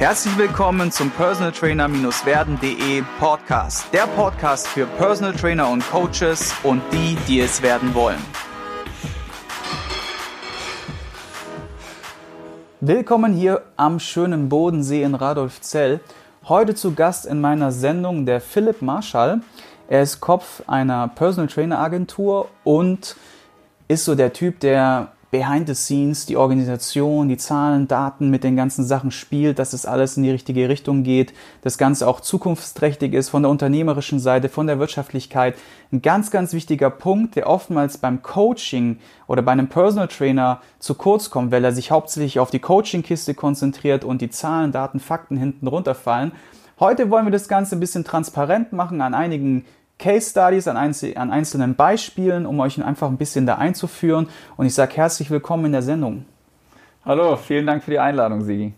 Herzlich willkommen zum Personal Trainer-werden.de Podcast. Der Podcast für Personal Trainer und Coaches und die, die es werden wollen. Willkommen hier am schönen Bodensee in Radolfzell. Heute zu Gast in meiner Sendung der Philipp Marschall. Er ist Kopf einer Personal Trainer Agentur und ist so der Typ, der behind the scenes, die Organisation, die Zahlen, Daten mit den ganzen Sachen spielt, dass es alles in die richtige Richtung geht, das Ganze auch zukunftsträchtig ist von der unternehmerischen Seite, von der Wirtschaftlichkeit. Ein ganz, ganz wichtiger Punkt, der oftmals beim Coaching oder bei einem Personal Trainer zu kurz kommt, weil er sich hauptsächlich auf die Coaching-Kiste konzentriert und die Zahlen, Daten, Fakten hinten runterfallen. Heute wollen wir das Ganze ein bisschen transparent machen an einigen Case Studies, an, an einzelnen Beispielen, um euch einfach ein bisschen da einzuführen. Und ich sage herzlich willkommen in der Sendung. Hallo, vielen Dank für die Einladung, Sigi.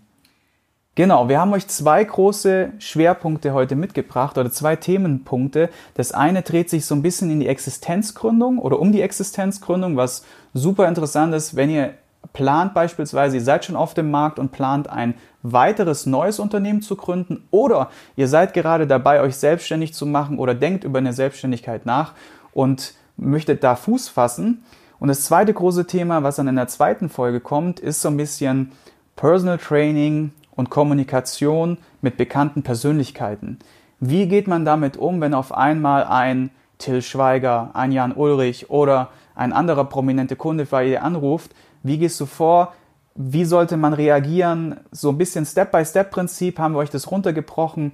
Genau, wir haben euch zwei große Schwerpunkte heute mitgebracht oder zwei Themenpunkte. Das eine dreht sich so ein bisschen in die Existenzgründung oder um die Existenzgründung, was super interessant ist, wenn ihr plant beispielsweise, ihr seid schon auf dem Markt und plant ein weiteres neues Unternehmen zu gründen oder ihr seid gerade dabei, euch selbstständig zu machen oder denkt über eine Selbstständigkeit nach und möchtet da Fuß fassen. Und das zweite große Thema, was dann in der zweiten Folge kommt, ist so ein bisschen Personal Training und Kommunikation mit bekannten Persönlichkeiten. Wie geht man damit um, wenn auf einmal ein Till Schweiger, ein Jan Ulrich oder ein anderer prominente Kunde bei ihr anruft? Wie gehst du vor? Wie sollte man reagieren? So ein bisschen Step-by-Step-Prinzip haben wir euch das runtergebrochen.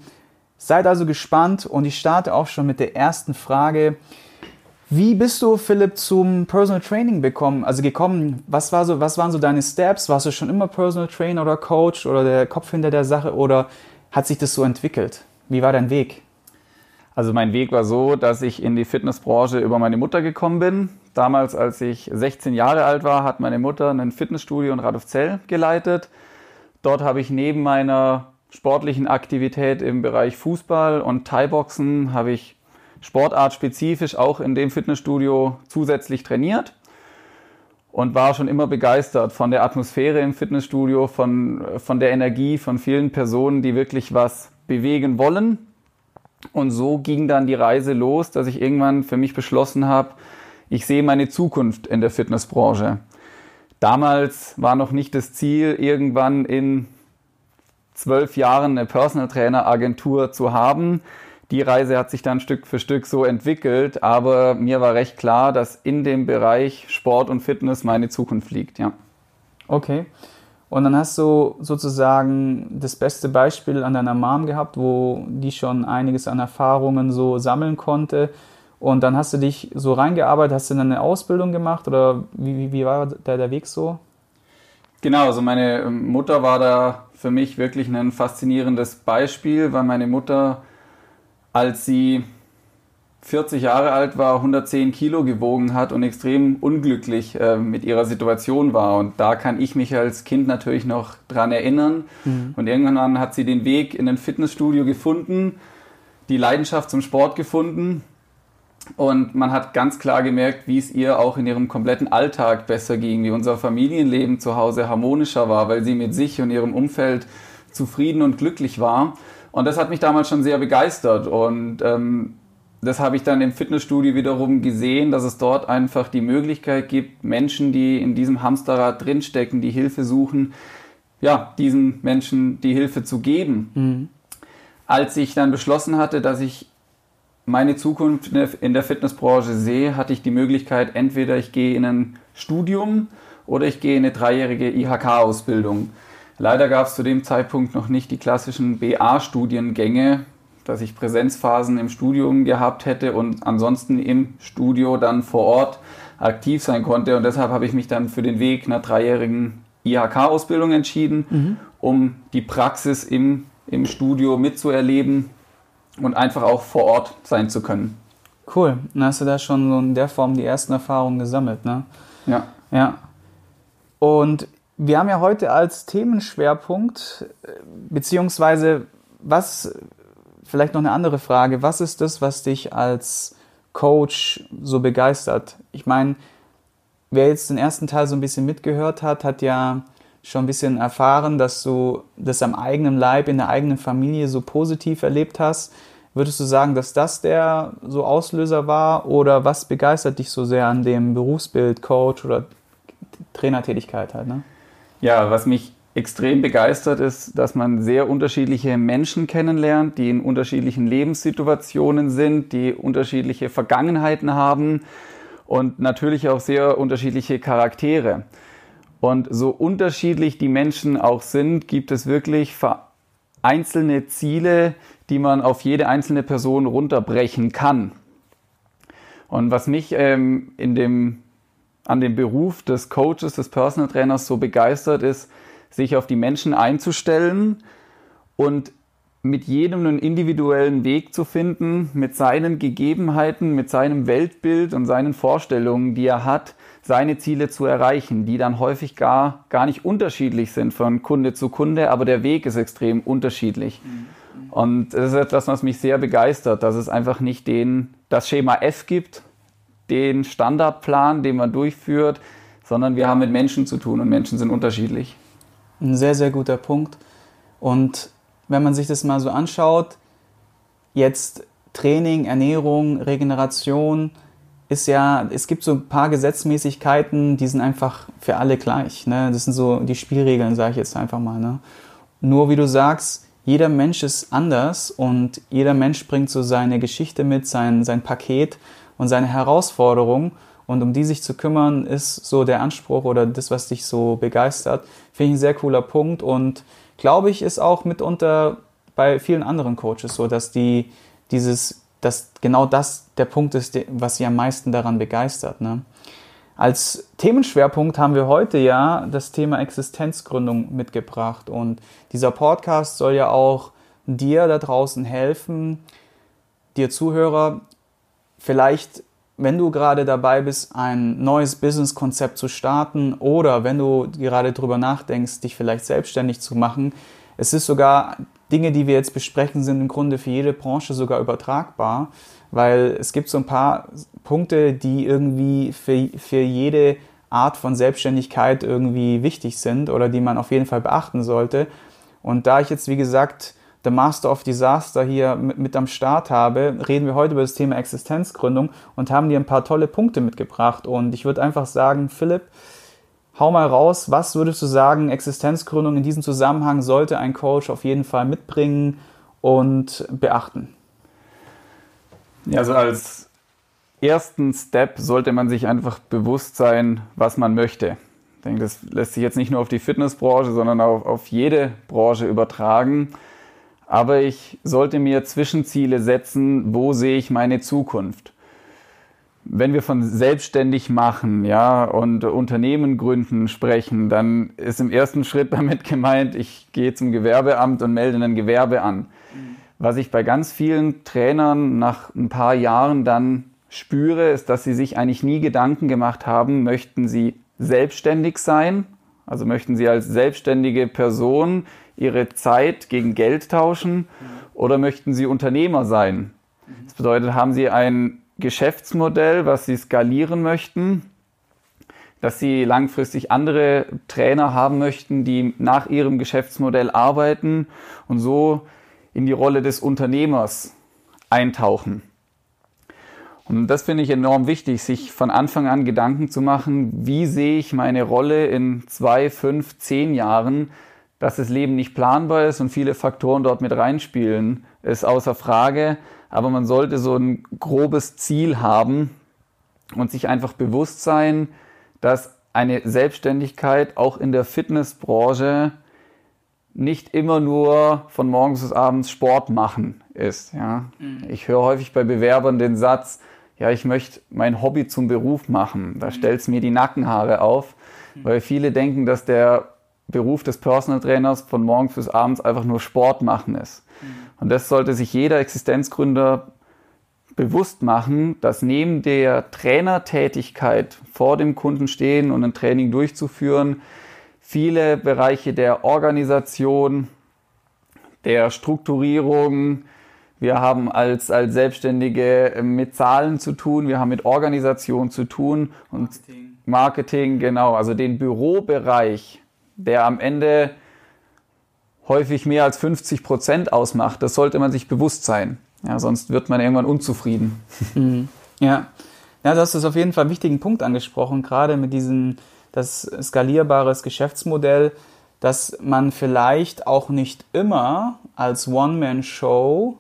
Seid also gespannt und ich starte auch schon mit der ersten Frage. Wie bist du, Philipp, zum Personal Training bekommen, also gekommen? Was, war so, was waren so deine Steps? Warst du schon immer Personal Trainer oder Coach oder der Kopf hinter der Sache oder hat sich das so entwickelt? Wie war dein Weg? Also mein Weg war so, dass ich in die Fitnessbranche über meine Mutter gekommen bin. Damals, als ich 16 Jahre alt war, hat meine Mutter ein Fitnessstudio in Radolfzell geleitet. Dort habe ich neben meiner sportlichen Aktivität im Bereich Fußball und Thai-Boxen habe ich sportartspezifisch auch in dem Fitnessstudio zusätzlich trainiert und war schon immer begeistert von der Atmosphäre im Fitnessstudio, von, von der Energie von vielen Personen, die wirklich was bewegen wollen. Und so ging dann die Reise los, dass ich irgendwann für mich beschlossen habe, ich sehe meine Zukunft in der Fitnessbranche. Damals war noch nicht das Ziel, irgendwann in zwölf Jahren eine Personal Trainer Agentur zu haben. Die Reise hat sich dann Stück für Stück so entwickelt, aber mir war recht klar, dass in dem Bereich Sport und Fitness meine Zukunft liegt, ja. Okay. Und dann hast du sozusagen das beste Beispiel an deiner Mom gehabt, wo die schon einiges an Erfahrungen so sammeln konnte. Und dann hast du dich so reingearbeitet, hast du dann eine Ausbildung gemacht oder wie, wie, war der, der Weg so? Genau, also meine Mutter war da für mich wirklich ein faszinierendes Beispiel, weil meine Mutter, als sie 40 Jahre alt war, 110 Kilo gewogen hat und extrem unglücklich äh, mit ihrer Situation war. Und da kann ich mich als Kind natürlich noch dran erinnern. Mhm. Und irgendwann hat sie den Weg in ein Fitnessstudio gefunden, die Leidenschaft zum Sport gefunden und man hat ganz klar gemerkt, wie es ihr auch in ihrem kompletten Alltag besser ging, wie unser Familienleben zu Hause harmonischer war, weil sie mit sich und ihrem Umfeld zufrieden und glücklich war. Und das hat mich damals schon sehr begeistert. Und ähm, das habe ich dann im Fitnessstudio wiederum gesehen, dass es dort einfach die Möglichkeit gibt, Menschen, die in diesem Hamsterrad drinstecken, die Hilfe suchen, ja, diesen Menschen die Hilfe zu geben. Mhm. Als ich dann beschlossen hatte, dass ich meine Zukunft in der Fitnessbranche sehe, hatte ich die Möglichkeit, entweder ich gehe in ein Studium oder ich gehe in eine dreijährige IHK-Ausbildung. Leider gab es zu dem Zeitpunkt noch nicht die klassischen BA-Studiengänge, dass ich Präsenzphasen im Studium gehabt hätte und ansonsten im Studio dann vor Ort aktiv sein konnte. Und deshalb habe ich mich dann für den Weg einer dreijährigen IHK-Ausbildung entschieden, mhm. um die Praxis im, im Studio mitzuerleben und einfach auch vor Ort sein zu können. Cool. Dann hast du da schon so in der Form die ersten Erfahrungen gesammelt, ne? Ja. Ja. Und wir haben ja heute als Themenschwerpunkt, beziehungsweise was, vielleicht noch eine andere Frage, was ist das, was dich als Coach so begeistert? Ich meine, wer jetzt den ersten Teil so ein bisschen mitgehört hat, hat ja schon ein bisschen erfahren, dass du das am eigenen Leib, in der eigenen Familie so positiv erlebt hast. Würdest du sagen, dass das der so Auslöser war oder was begeistert dich so sehr an dem Berufsbild Coach oder Trainertätigkeit halt? Ne? Ja, was mich extrem begeistert ist, dass man sehr unterschiedliche Menschen kennenlernt, die in unterschiedlichen Lebenssituationen sind, die unterschiedliche Vergangenheiten haben und natürlich auch sehr unterschiedliche Charaktere. Und so unterschiedlich die Menschen auch sind, gibt es wirklich einzelne Ziele, die man auf jede einzelne Person runterbrechen kann. Und was mich ähm, in dem, an dem Beruf des Coaches, des Personal Trainers so begeistert, ist, sich auf die Menschen einzustellen und mit jedem einen individuellen Weg zu finden, mit seinen Gegebenheiten, mit seinem Weltbild und seinen Vorstellungen, die er hat, seine Ziele zu erreichen, die dann häufig gar, gar nicht unterschiedlich sind von Kunde zu Kunde, aber der Weg ist extrem unterschiedlich. Mhm. Und das ist etwas, was mich sehr begeistert, dass es einfach nicht den, das Schema F gibt, den Standardplan, den man durchführt, sondern wir haben mit Menschen zu tun und Menschen sind unterschiedlich. Ein sehr, sehr guter Punkt. Und wenn man sich das mal so anschaut, jetzt Training, Ernährung, Regeneration, ist ja, es gibt so ein paar Gesetzmäßigkeiten, die sind einfach für alle gleich. Ne? Das sind so die Spielregeln, sage ich jetzt einfach mal. Ne? Nur wie du sagst, jeder Mensch ist anders und jeder Mensch bringt so seine Geschichte mit, sein, sein Paket und seine Herausforderung. Und um die sich zu kümmern, ist so der Anspruch oder das, was dich so begeistert. Finde ich ein sehr cooler Punkt und glaube ich, ist auch mitunter bei vielen anderen Coaches so, dass die dieses, dass genau das der Punkt ist, was sie am meisten daran begeistert. Ne? Als Themenschwerpunkt haben wir heute ja das Thema Existenzgründung mitgebracht. Und dieser Podcast soll ja auch dir da draußen helfen, dir Zuhörer, vielleicht wenn du gerade dabei bist, ein neues Businesskonzept zu starten oder wenn du gerade darüber nachdenkst, dich vielleicht selbstständig zu machen, es ist sogar Dinge, die wir jetzt besprechen, sind im Grunde für jede Branche sogar übertragbar, weil es gibt so ein paar Punkte, die irgendwie für, für jede Art von Selbstständigkeit irgendwie wichtig sind oder die man auf jeden Fall beachten sollte. Und da ich jetzt, wie gesagt, The Master of Disaster hier mit, mit am Start habe, reden wir heute über das Thema Existenzgründung und haben dir ein paar tolle Punkte mitgebracht. Und ich würde einfach sagen, Philipp, hau mal raus, was würdest du sagen, Existenzgründung in diesem Zusammenhang sollte ein Coach auf jeden Fall mitbringen und beachten? Ja, also als ersten Step sollte man sich einfach bewusst sein, was man möchte. Ich denke, das lässt sich jetzt nicht nur auf die Fitnessbranche, sondern auch auf jede Branche übertragen. Aber ich sollte mir Zwischenziele setzen, wo sehe ich meine Zukunft. Wenn wir von selbstständig machen, ja, und Unternehmen gründen sprechen, dann ist im ersten Schritt damit gemeint, ich gehe zum Gewerbeamt und melde ein Gewerbe an. Was ich bei ganz vielen Trainern nach ein paar Jahren dann spüre, ist, dass sie sich eigentlich nie Gedanken gemacht haben, möchten sie selbstständig sein, also möchten sie als selbstständige Person ihre Zeit gegen Geld tauschen? Oder möchten sie Unternehmer sein? Das bedeutet, haben sie ein Geschäftsmodell, was sie skalieren möchten, dass sie langfristig andere Trainer haben möchten, die nach ihrem Geschäftsmodell arbeiten? Und so in die Rolle des Unternehmers eintauchen. Und das finde ich enorm wichtig, sich von Anfang an Gedanken zu machen, wie sehe ich meine Rolle in zwei, fünf, zehn Jahren, dass das Leben nicht planbar ist und viele Faktoren dort mit reinspielen, ist außer Frage. Aber man sollte so ein grobes Ziel haben und sich einfach bewusst sein, dass eine Selbstständigkeit auch in der Fitnessbranche nicht immer nur von morgens bis abends Sport machen ist. Ja. Mhm. Ich höre häufig bei Bewerbern den Satz, ja, ich möchte mein Hobby zum Beruf machen. Da mhm. stellt es mir die Nackenhaare auf, mhm. weil viele denken, dass der Beruf des Personal Trainers von morgens bis abends einfach nur Sport machen ist. Mhm. Und das sollte sich jeder Existenzgründer bewusst machen, dass neben der Trainertätigkeit vor dem Kunden stehen und ein Training durchzuführen, viele Bereiche der Organisation, der Strukturierung, wir haben als, als Selbstständige mit Zahlen zu tun, wir haben mit Organisation zu tun und Marketing, Marketing genau, also den Bürobereich der am Ende häufig mehr als 50 Prozent ausmacht. Das sollte man sich bewusst sein. Ja, sonst wird man irgendwann unzufrieden. Mhm. Ja. Ja, du hast das auf jeden Fall einen wichtigen Punkt angesprochen, gerade mit diesem das skalierbares Geschäftsmodell, dass man vielleicht auch nicht immer als One-Man-Show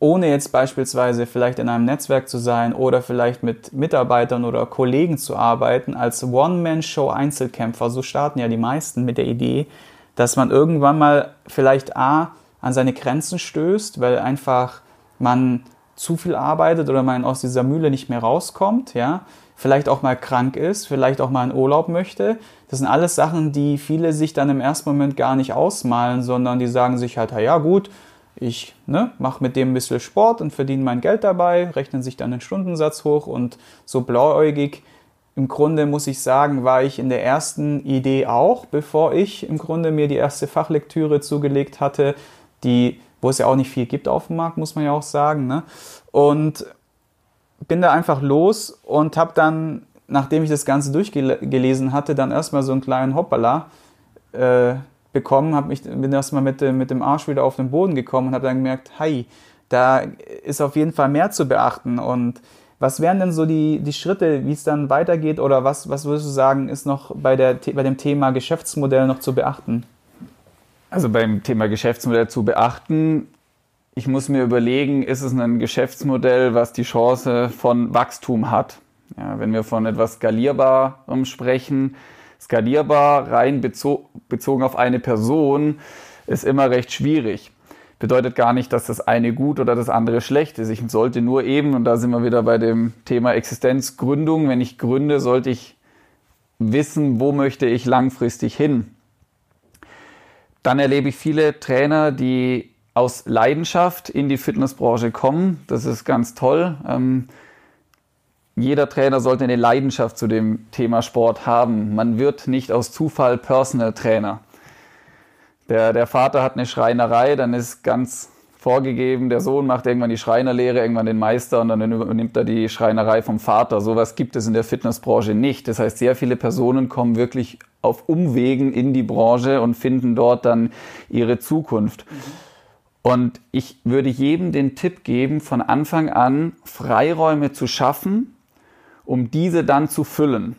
ohne jetzt beispielsweise vielleicht in einem Netzwerk zu sein oder vielleicht mit Mitarbeitern oder Kollegen zu arbeiten, als One-Man-Show-Einzelkämpfer, so starten ja die meisten mit der Idee, dass man irgendwann mal vielleicht A an seine Grenzen stößt, weil einfach man zu viel arbeitet oder man aus dieser Mühle nicht mehr rauskommt, ja, vielleicht auch mal krank ist, vielleicht auch mal in Urlaub möchte. Das sind alles Sachen, die viele sich dann im ersten Moment gar nicht ausmalen, sondern die sagen sich halt, ja gut, ich ne, mache mit dem ein bisschen Sport und verdiene mein Geld dabei, rechnen sich dann den Stundensatz hoch und so blauäugig. Im Grunde muss ich sagen, war ich in der ersten Idee auch, bevor ich im Grunde mir die erste Fachlektüre zugelegt hatte, die, wo es ja auch nicht viel gibt auf dem Markt, muss man ja auch sagen. Ne? Und bin da einfach los und habe dann, nachdem ich das Ganze durchgelesen hatte, dann erstmal so einen kleinen Hoppala. Äh, bekommen, hab mich, bin erstmal mit, mit dem Arsch wieder auf den Boden gekommen und habe dann gemerkt, hi, da ist auf jeden Fall mehr zu beachten. Und was wären denn so die, die Schritte, wie es dann weitergeht oder was, was würdest du sagen, ist noch bei, der, bei dem Thema Geschäftsmodell noch zu beachten? Also beim Thema Geschäftsmodell zu beachten, ich muss mir überlegen, ist es ein Geschäftsmodell, was die Chance von Wachstum hat? Ja, wenn wir von etwas Skalierbarem sprechen, Skalierbar, rein bezo bezogen auf eine Person, ist immer recht schwierig. Bedeutet gar nicht, dass das eine gut oder das andere schlecht ist. Ich sollte nur eben, und da sind wir wieder bei dem Thema Existenzgründung, wenn ich gründe, sollte ich wissen, wo möchte ich langfristig hin. Dann erlebe ich viele Trainer, die aus Leidenschaft in die Fitnessbranche kommen. Das ist ganz toll. Ähm, jeder Trainer sollte eine Leidenschaft zu dem Thema Sport haben. Man wird nicht aus Zufall Personal Trainer. Der, der Vater hat eine Schreinerei, dann ist ganz vorgegeben, der Sohn macht irgendwann die Schreinerlehre, irgendwann den Meister und dann übernimmt er die Schreinerei vom Vater. Sowas gibt es in der Fitnessbranche nicht. Das heißt, sehr viele Personen kommen wirklich auf Umwegen in die Branche und finden dort dann ihre Zukunft. Und ich würde jedem den Tipp geben, von Anfang an Freiräume zu schaffen, um diese dann zu füllen.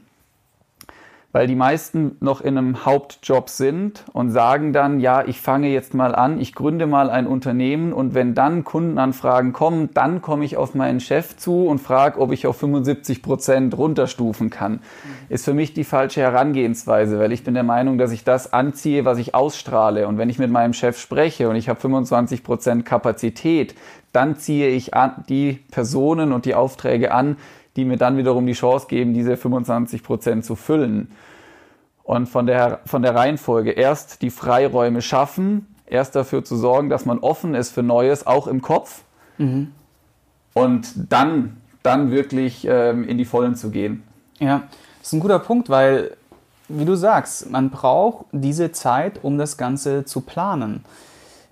Weil die meisten noch in einem Hauptjob sind und sagen dann, ja, ich fange jetzt mal an, ich gründe mal ein Unternehmen und wenn dann Kundenanfragen kommen, dann komme ich auf meinen Chef zu und frage, ob ich auf 75 Prozent runterstufen kann. Ist für mich die falsche Herangehensweise, weil ich bin der Meinung, dass ich das anziehe, was ich ausstrahle. Und wenn ich mit meinem Chef spreche und ich habe 25 Prozent Kapazität, dann ziehe ich die Personen und die Aufträge an, die mir dann wiederum die Chance geben, diese 25 Prozent zu füllen. Und von der, von der Reihenfolge erst die Freiräume schaffen, erst dafür zu sorgen, dass man offen ist für Neues, auch im Kopf. Mhm. Und dann, dann wirklich ähm, in die Vollen zu gehen. Ja, das ist ein guter Punkt, weil, wie du sagst, man braucht diese Zeit, um das Ganze zu planen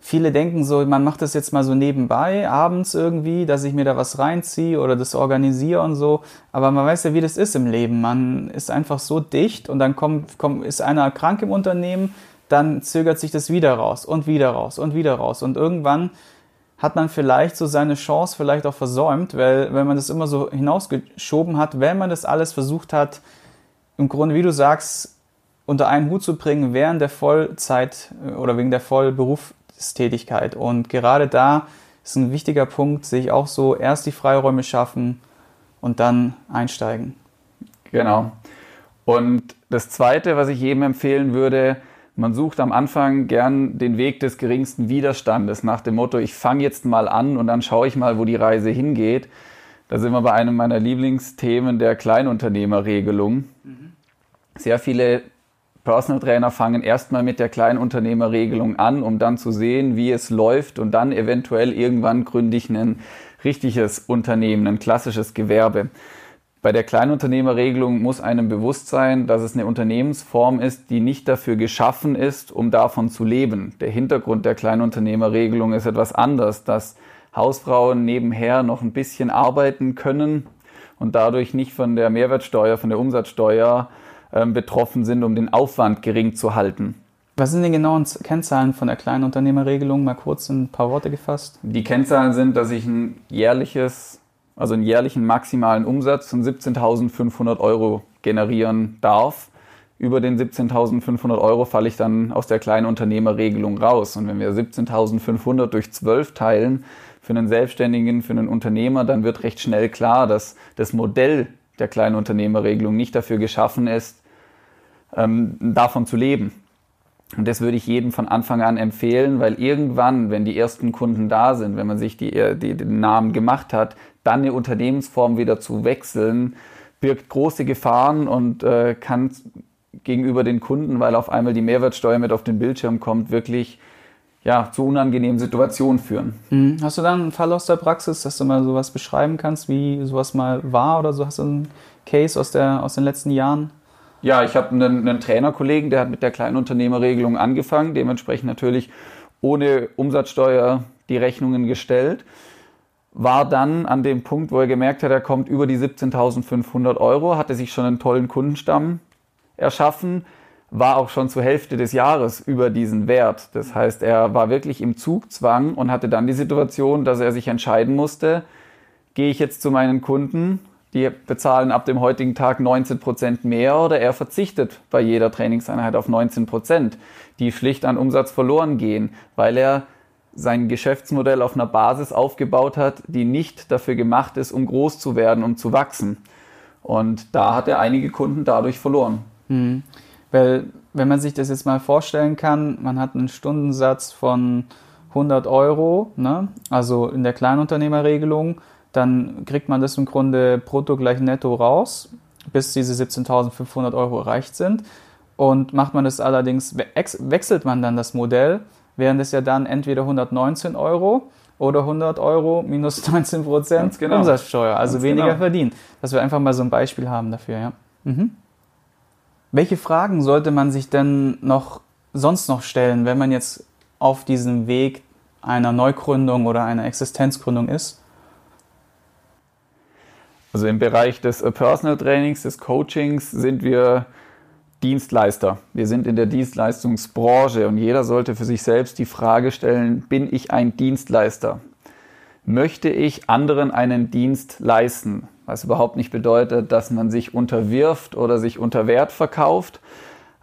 viele denken so, man macht das jetzt mal so nebenbei, abends irgendwie, dass ich mir da was reinziehe oder das organisiere und so. Aber man weiß ja, wie das ist im Leben. Man ist einfach so dicht und dann kommt, kommt, ist einer krank im Unternehmen, dann zögert sich das wieder raus und wieder raus und wieder raus. Und irgendwann hat man vielleicht so seine Chance vielleicht auch versäumt, weil wenn man das immer so hinausgeschoben hat, wenn man das alles versucht hat, im Grunde, wie du sagst, unter einen Hut zu bringen während der Vollzeit äh, oder wegen der Vollberuf, Tätigkeit. Und gerade da ist ein wichtiger Punkt, sich auch so erst die Freiräume schaffen und dann einsteigen. Genau. Und das Zweite, was ich jedem empfehlen würde, man sucht am Anfang gern den Weg des geringsten Widerstandes nach dem Motto, ich fange jetzt mal an und dann schaue ich mal, wo die Reise hingeht. Da sind wir bei einem meiner Lieblingsthemen der Kleinunternehmerregelung. Mhm. Sehr viele Personal Trainer fangen erstmal mit der Kleinunternehmerregelung an, um dann zu sehen, wie es läuft und dann eventuell irgendwann gründe ich ein richtiges Unternehmen, ein klassisches Gewerbe. Bei der Kleinunternehmerregelung muss einem bewusst sein, dass es eine Unternehmensform ist, die nicht dafür geschaffen ist, um davon zu leben. Der Hintergrund der Kleinunternehmerregelung ist etwas anders, dass Hausfrauen nebenher noch ein bisschen arbeiten können und dadurch nicht von der Mehrwertsteuer, von der Umsatzsteuer betroffen sind, um den Aufwand gering zu halten. Was sind die genauen Kennzahlen von der Kleinunternehmerregelung? Mal kurz in ein paar Worte gefasst. Die Kennzahlen sind, dass ich ein jährliches, also einen jährlichen maximalen Umsatz von 17.500 Euro generieren darf. Über den 17.500 Euro falle ich dann aus der Kleinunternehmerregelung raus. Und wenn wir 17.500 durch 12 teilen, für einen Selbstständigen, für einen Unternehmer, dann wird recht schnell klar, dass das Modell der Kleinunternehmerregelung nicht dafür geschaffen ist, ähm, davon zu leben. Und das würde ich jedem von Anfang an empfehlen, weil irgendwann, wenn die ersten Kunden da sind, wenn man sich die, die, den Namen gemacht hat, dann eine Unternehmensform wieder zu wechseln, birgt große Gefahren und äh, kann gegenüber den Kunden, weil auf einmal die Mehrwertsteuer mit auf den Bildschirm kommt, wirklich ja, zu unangenehmen Situationen führen. Mhm. Hast du dann einen Fall aus der Praxis, dass du mal sowas beschreiben kannst, wie sowas mal war oder so? Hast du einen Case aus, der, aus den letzten Jahren? Ja, ich habe einen, einen Trainerkollegen, der hat mit der Kleinunternehmerregelung angefangen, dementsprechend natürlich ohne Umsatzsteuer die Rechnungen gestellt. War dann an dem Punkt, wo er gemerkt hat, er kommt über die 17.500 Euro, hatte sich schon einen tollen Kundenstamm erschaffen, war auch schon zur Hälfte des Jahres über diesen Wert. Das heißt, er war wirklich im Zugzwang und hatte dann die Situation, dass er sich entscheiden musste, gehe ich jetzt zu meinen Kunden die bezahlen ab dem heutigen Tag 19 Prozent mehr oder er verzichtet bei jeder Trainingseinheit auf 19 Prozent, die schlicht an Umsatz verloren gehen, weil er sein Geschäftsmodell auf einer Basis aufgebaut hat, die nicht dafür gemacht ist, um groß zu werden, um zu wachsen. Und da hat er einige Kunden dadurch verloren. Mhm. Weil, wenn man sich das jetzt mal vorstellen kann, man hat einen Stundensatz von 100 Euro, ne? also in der Kleinunternehmerregelung, dann kriegt man das im Grunde brutto gleich netto raus, bis diese 17.500 Euro erreicht sind. Und macht man das allerdings, wechselt man dann das Modell, wären das ja dann entweder 119 Euro oder 100 Euro minus 19 Prozent genau. Umsatzsteuer, also Ganz weniger genau. verdient. Dass wir einfach mal so ein Beispiel haben dafür, ja. Mhm. Welche Fragen sollte man sich denn noch sonst noch stellen, wenn man jetzt auf diesem Weg einer Neugründung oder einer Existenzgründung ist? Also im Bereich des äh, Personal Trainings, des Coachings sind wir Dienstleister. Wir sind in der Dienstleistungsbranche und jeder sollte für sich selbst die Frage stellen, bin ich ein Dienstleister? Möchte ich anderen einen Dienst leisten? Was überhaupt nicht bedeutet, dass man sich unterwirft oder sich unter Wert verkauft.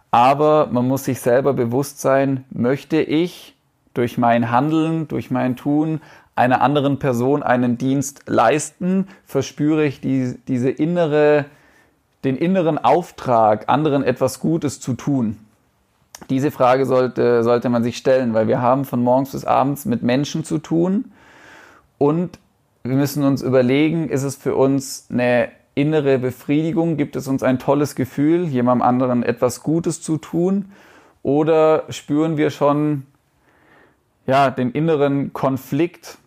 Aber man muss sich selber bewusst sein, möchte ich durch mein Handeln, durch mein Tun einer anderen Person einen Dienst leisten, verspüre ich die, diese innere, den inneren Auftrag, anderen etwas Gutes zu tun. Diese Frage sollte, sollte man sich stellen, weil wir haben von morgens bis abends mit Menschen zu tun und wir müssen uns überlegen, ist es für uns eine innere Befriedigung, gibt es uns ein tolles Gefühl, jemandem anderen etwas Gutes zu tun oder spüren wir schon ja, den inneren Konflikt,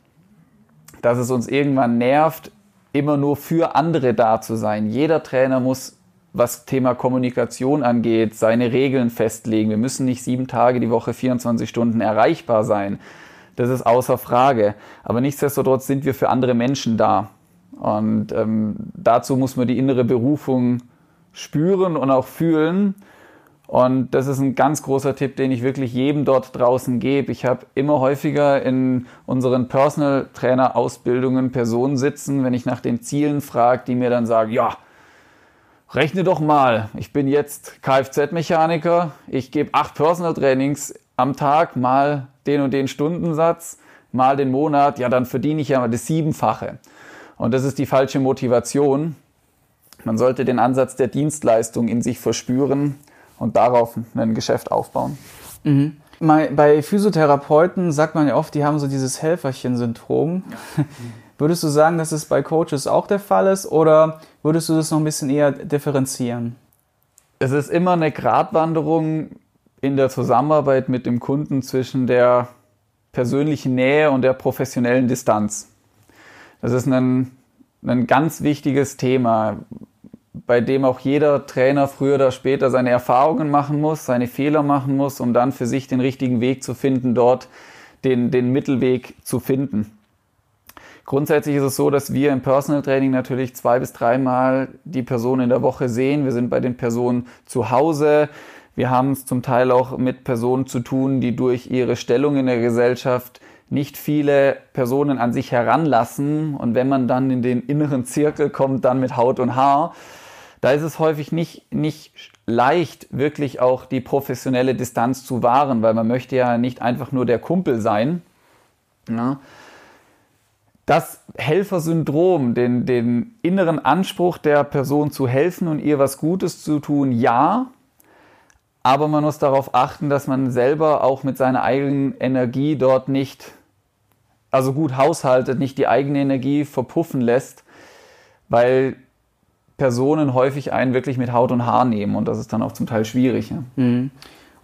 dass es uns irgendwann nervt, immer nur für andere da zu sein. Jeder Trainer muss, was Thema Kommunikation angeht, seine Regeln festlegen. Wir müssen nicht sieben Tage die Woche 24 Stunden erreichbar sein. Das ist außer Frage. Aber nichtsdestotrotz sind wir für andere Menschen da. Und ähm, dazu muss man die innere Berufung spüren und auch fühlen. Und das ist ein ganz großer Tipp, den ich wirklich jedem dort draußen gebe. Ich habe immer häufiger in unseren Personal Trainer Ausbildungen Personen sitzen, wenn ich nach den Zielen frage, die mir dann sagen, ja, rechne doch mal, ich bin jetzt Kfz-Mechaniker, ich gebe acht Personal Trainings am Tag, mal den und den Stundensatz, mal den Monat, ja, dann verdiene ich ja das Siebenfache. Und das ist die falsche Motivation. Man sollte den Ansatz der Dienstleistung in sich verspüren und darauf ein Geschäft aufbauen. Mhm. Bei Physiotherapeuten sagt man ja oft, die haben so dieses Helferchen-Syndrom. Ja. Würdest du sagen, dass es bei Coaches auch der Fall ist oder würdest du das noch ein bisschen eher differenzieren? Es ist immer eine Gratwanderung in der Zusammenarbeit mit dem Kunden zwischen der persönlichen Nähe und der professionellen Distanz. Das ist ein, ein ganz wichtiges Thema bei dem auch jeder Trainer früher oder später seine Erfahrungen machen muss, seine Fehler machen muss, um dann für sich den richtigen Weg zu finden, dort den, den Mittelweg zu finden. Grundsätzlich ist es so, dass wir im Personal Training natürlich zwei bis dreimal die Person in der Woche sehen. Wir sind bei den Personen zu Hause. Wir haben es zum Teil auch mit Personen zu tun, die durch ihre Stellung in der Gesellschaft nicht viele Personen an sich heranlassen. Und wenn man dann in den inneren Zirkel kommt, dann mit Haut und Haar, da ist es häufig nicht, nicht leicht, wirklich auch die professionelle Distanz zu wahren, weil man möchte ja nicht einfach nur der Kumpel sein. Ja das Helfersyndrom, den, den inneren Anspruch der Person zu helfen und ihr was Gutes zu tun, ja. Aber man muss darauf achten, dass man selber auch mit seiner eigenen Energie dort nicht, also gut haushaltet, nicht die eigene Energie verpuffen lässt, weil Personen häufig einen wirklich mit Haut und Haar nehmen und das ist dann auch zum Teil schwierig. Ja. Mhm.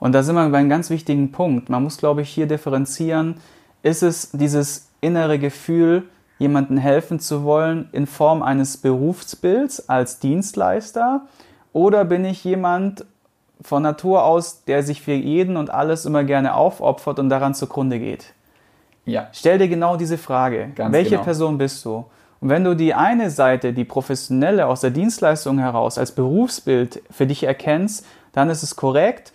Und da sind wir bei einem ganz wichtigen Punkt. Man muss, glaube ich, hier differenzieren. Ist es dieses innere Gefühl, jemandem helfen zu wollen in Form eines Berufsbilds als Dienstleister? Oder bin ich jemand von Natur aus, der sich für jeden und alles immer gerne aufopfert und daran zugrunde geht? Ja. Stell dir genau diese Frage. Ganz Welche genau. Person bist du? Und wenn du die eine Seite, die professionelle aus der Dienstleistung heraus als Berufsbild für dich erkennst, dann ist es korrekt.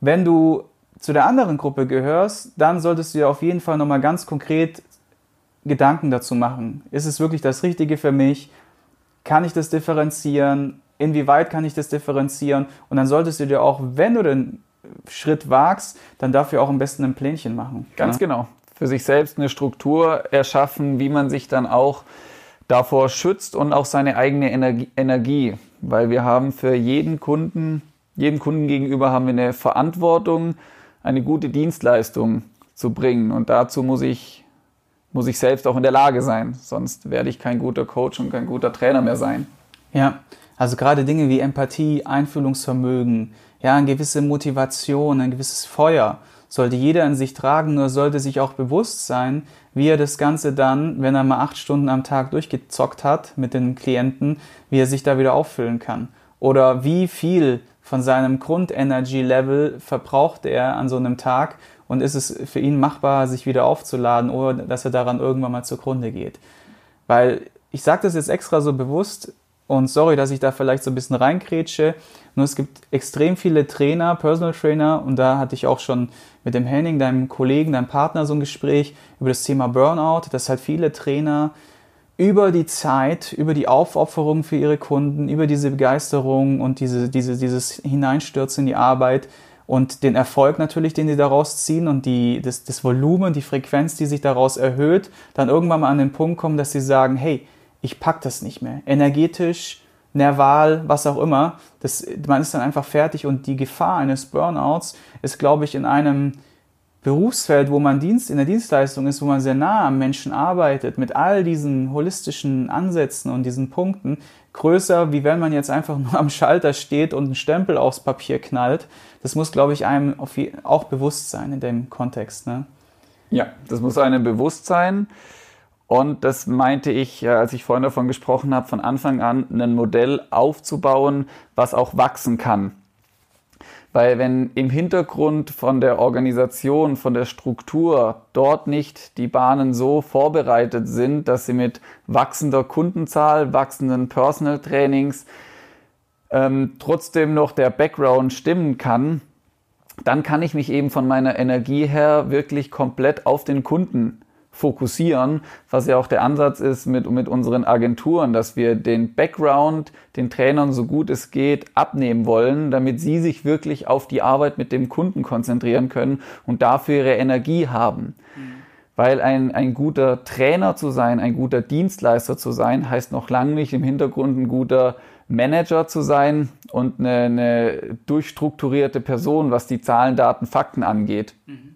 Wenn du zu der anderen Gruppe gehörst, dann solltest du dir auf jeden Fall nochmal ganz konkret Gedanken dazu machen. Ist es wirklich das Richtige für mich? Kann ich das differenzieren? Inwieweit kann ich das differenzieren? Und dann solltest du dir auch, wenn du den Schritt wagst, dann dafür auch am besten ein Plänchen machen. Ganz ja? genau. Für sich selbst eine Struktur erschaffen, wie man sich dann auch davor schützt und auch seine eigene Energie, Energie. Weil wir haben für jeden Kunden, jedem Kunden gegenüber haben wir eine Verantwortung, eine gute Dienstleistung zu bringen. Und dazu muss ich muss ich selbst auch in der Lage sein. Sonst werde ich kein guter Coach und kein guter Trainer mehr sein. Ja, also gerade Dinge wie Empathie, Einfühlungsvermögen, ja, eine gewisse Motivation, ein gewisses Feuer sollte jeder in sich tragen, nur sollte sich auch bewusst sein, wie er das Ganze dann, wenn er mal acht Stunden am Tag durchgezockt hat mit den Klienten, wie er sich da wieder auffüllen kann. Oder wie viel von seinem Grundenergy-Level verbraucht er an so einem Tag und ist es für ihn machbar, sich wieder aufzuladen, oder dass er daran irgendwann mal zugrunde geht. Weil ich sage das jetzt extra so bewusst und sorry, dass ich da vielleicht so ein bisschen reinkrätsche, nur es gibt extrem viele Trainer, Personal Trainer. Und da hatte ich auch schon mit dem Henning, deinem Kollegen, deinem Partner so ein Gespräch über das Thema Burnout, dass halt viele Trainer über die Zeit, über die Aufopferung für ihre Kunden, über diese Begeisterung und diese, diese, dieses Hineinstürzen in die Arbeit und den Erfolg natürlich, den die daraus ziehen und die, das, das Volumen, die Frequenz, die sich daraus erhöht, dann irgendwann mal an den Punkt kommen, dass sie sagen, hey, ich pack das nicht mehr. Energetisch, nerval, was auch immer. Das, man ist dann einfach fertig und die Gefahr eines Burnouts ist, glaube ich, in einem Berufsfeld, wo man Dienst, in der Dienstleistung ist, wo man sehr nah am Menschen arbeitet, mit all diesen holistischen Ansätzen und diesen Punkten, größer, wie wenn man jetzt einfach nur am Schalter steht und einen Stempel aufs Papier knallt. Das muss, glaube ich, einem auch bewusst sein in dem Kontext. Ne? Ja, das muss einem bewusst sein. Und das meinte ich, als ich vorhin davon gesprochen habe, von Anfang an ein Modell aufzubauen, was auch wachsen kann. Weil wenn im Hintergrund von der Organisation, von der Struktur dort nicht die Bahnen so vorbereitet sind, dass sie mit wachsender Kundenzahl, wachsenden Personal Trainings ähm, trotzdem noch der Background stimmen kann, dann kann ich mich eben von meiner Energie her wirklich komplett auf den Kunden fokussieren, was ja auch der Ansatz ist mit, mit unseren Agenturen, dass wir den Background den Trainern so gut es geht abnehmen wollen, damit sie sich wirklich auf die Arbeit mit dem Kunden konzentrieren können und dafür ihre Energie haben. Mhm. Weil ein, ein guter Trainer zu sein, ein guter Dienstleister zu sein, heißt noch lange nicht im Hintergrund ein guter Manager zu sein und eine, eine durchstrukturierte Person, was die Zahlen, Daten, Fakten angeht. Mhm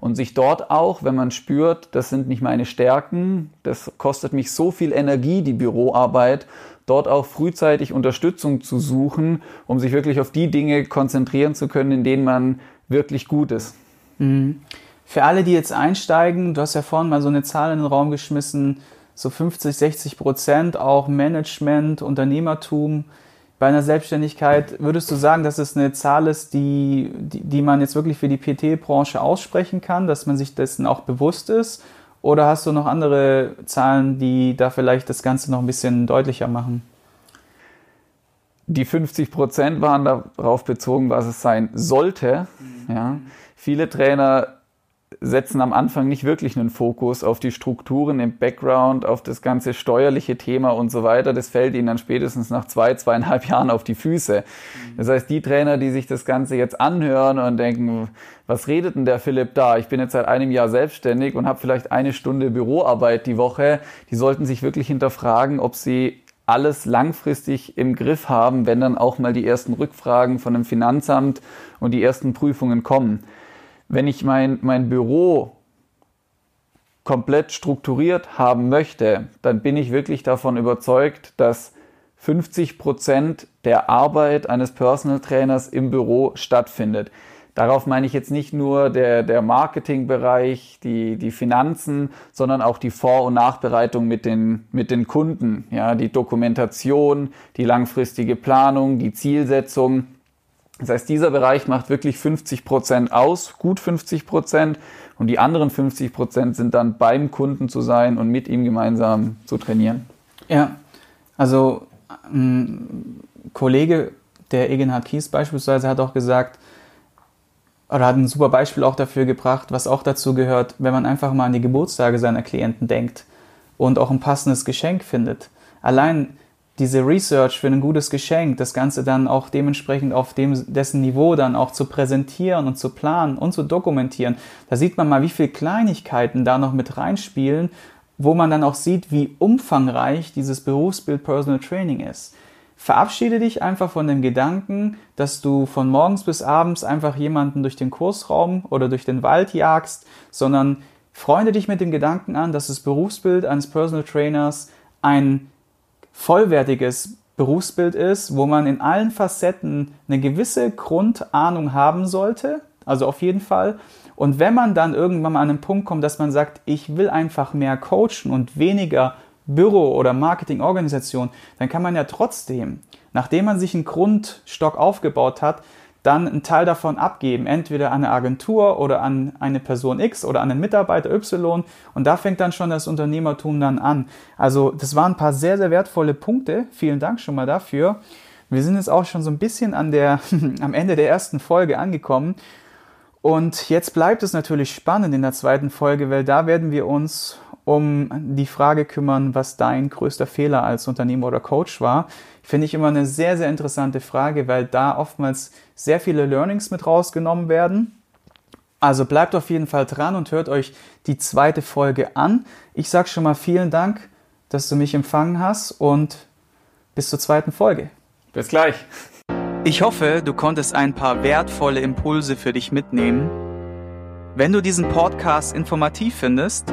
und sich dort auch, wenn man spürt, das sind nicht meine Stärken, das kostet mich so viel Energie, die Büroarbeit, dort auch frühzeitig Unterstützung zu suchen, um sich wirklich auf die Dinge konzentrieren zu können, in denen man wirklich gut ist. Mhm. Für alle, die jetzt einsteigen, du hast ja vorhin mal so eine Zahl in den Raum geschmissen, so 50, 60 Prozent auch Management, Unternehmertum bei einer Selbstständigkeit, würdest du sagen, dass es eine Zahl ist, die, die, die man jetzt wirklich für die PT-Branche aussprechen kann, dass man sich dessen auch bewusst ist? Oder hast du noch andere Zahlen, die da vielleicht das Ganze noch ein bisschen deutlicher machen? Die 50 Prozent waren darauf bezogen, was es sein sollte. Mhm. Ja. Viele Trainer setzen am Anfang nicht wirklich einen Fokus auf die Strukturen im Background, auf das ganze steuerliche Thema und so weiter. Das fällt ihnen dann spätestens nach zwei, zweieinhalb Jahren auf die Füße. Das heißt, die Trainer, die sich das Ganze jetzt anhören und denken, was redet denn der Philipp da? Ich bin jetzt seit einem Jahr selbstständig und habe vielleicht eine Stunde Büroarbeit die Woche. Die sollten sich wirklich hinterfragen, ob sie alles langfristig im Griff haben, wenn dann auch mal die ersten Rückfragen von dem Finanzamt und die ersten Prüfungen kommen wenn ich mein, mein Büro komplett strukturiert haben möchte, dann bin ich wirklich davon überzeugt, dass 50 Prozent der Arbeit eines Personal Trainers im Büro stattfindet. Darauf meine ich jetzt nicht nur der, der Marketingbereich, die, die Finanzen, sondern auch die Vor- und Nachbereitung mit den, mit den Kunden. Ja, die Dokumentation, die langfristige Planung, die Zielsetzung. Das heißt, dieser Bereich macht wirklich 50 Prozent aus, gut 50 Prozent. Und die anderen 50 Prozent sind dann beim Kunden zu sein und mit ihm gemeinsam zu trainieren. Ja, also ein Kollege, der Egenhard Kies beispielsweise, hat auch gesagt, oder hat ein super Beispiel auch dafür gebracht, was auch dazu gehört, wenn man einfach mal an die Geburtstage seiner Klienten denkt und auch ein passendes Geschenk findet. Allein diese Research für ein gutes Geschenk, das Ganze dann auch dementsprechend auf dem, dessen Niveau dann auch zu präsentieren und zu planen und zu dokumentieren. Da sieht man mal, wie viele Kleinigkeiten da noch mit reinspielen, wo man dann auch sieht, wie umfangreich dieses Berufsbild Personal Training ist. Verabschiede dich einfach von dem Gedanken, dass du von morgens bis abends einfach jemanden durch den Kursraum oder durch den Wald jagst, sondern freunde dich mit dem Gedanken an, dass das Berufsbild eines Personal Trainers ein vollwertiges Berufsbild ist, wo man in allen Facetten eine gewisse Grundahnung haben sollte, also auf jeden Fall. Und wenn man dann irgendwann mal an einen Punkt kommt, dass man sagt, ich will einfach mehr coachen und weniger Büro oder Marketingorganisation, dann kann man ja trotzdem, nachdem man sich einen Grundstock aufgebaut hat, dann einen Teil davon abgeben, entweder an eine Agentur oder an eine Person X oder an einen Mitarbeiter Y. Und da fängt dann schon das Unternehmertum dann an. Also das waren ein paar sehr, sehr wertvolle Punkte. Vielen Dank schon mal dafür. Wir sind jetzt auch schon so ein bisschen an der, am Ende der ersten Folge angekommen. Und jetzt bleibt es natürlich spannend in der zweiten Folge, weil da werden wir uns um die Frage kümmern, was dein größter Fehler als Unternehmer oder Coach war. Finde ich immer eine sehr, sehr interessante Frage, weil da oftmals sehr viele Learnings mit rausgenommen werden. Also bleibt auf jeden Fall dran und hört euch die zweite Folge an. Ich sage schon mal vielen Dank, dass du mich empfangen hast und bis zur zweiten Folge. Bis gleich. Ich hoffe, du konntest ein paar wertvolle Impulse für dich mitnehmen. Wenn du diesen Podcast informativ findest,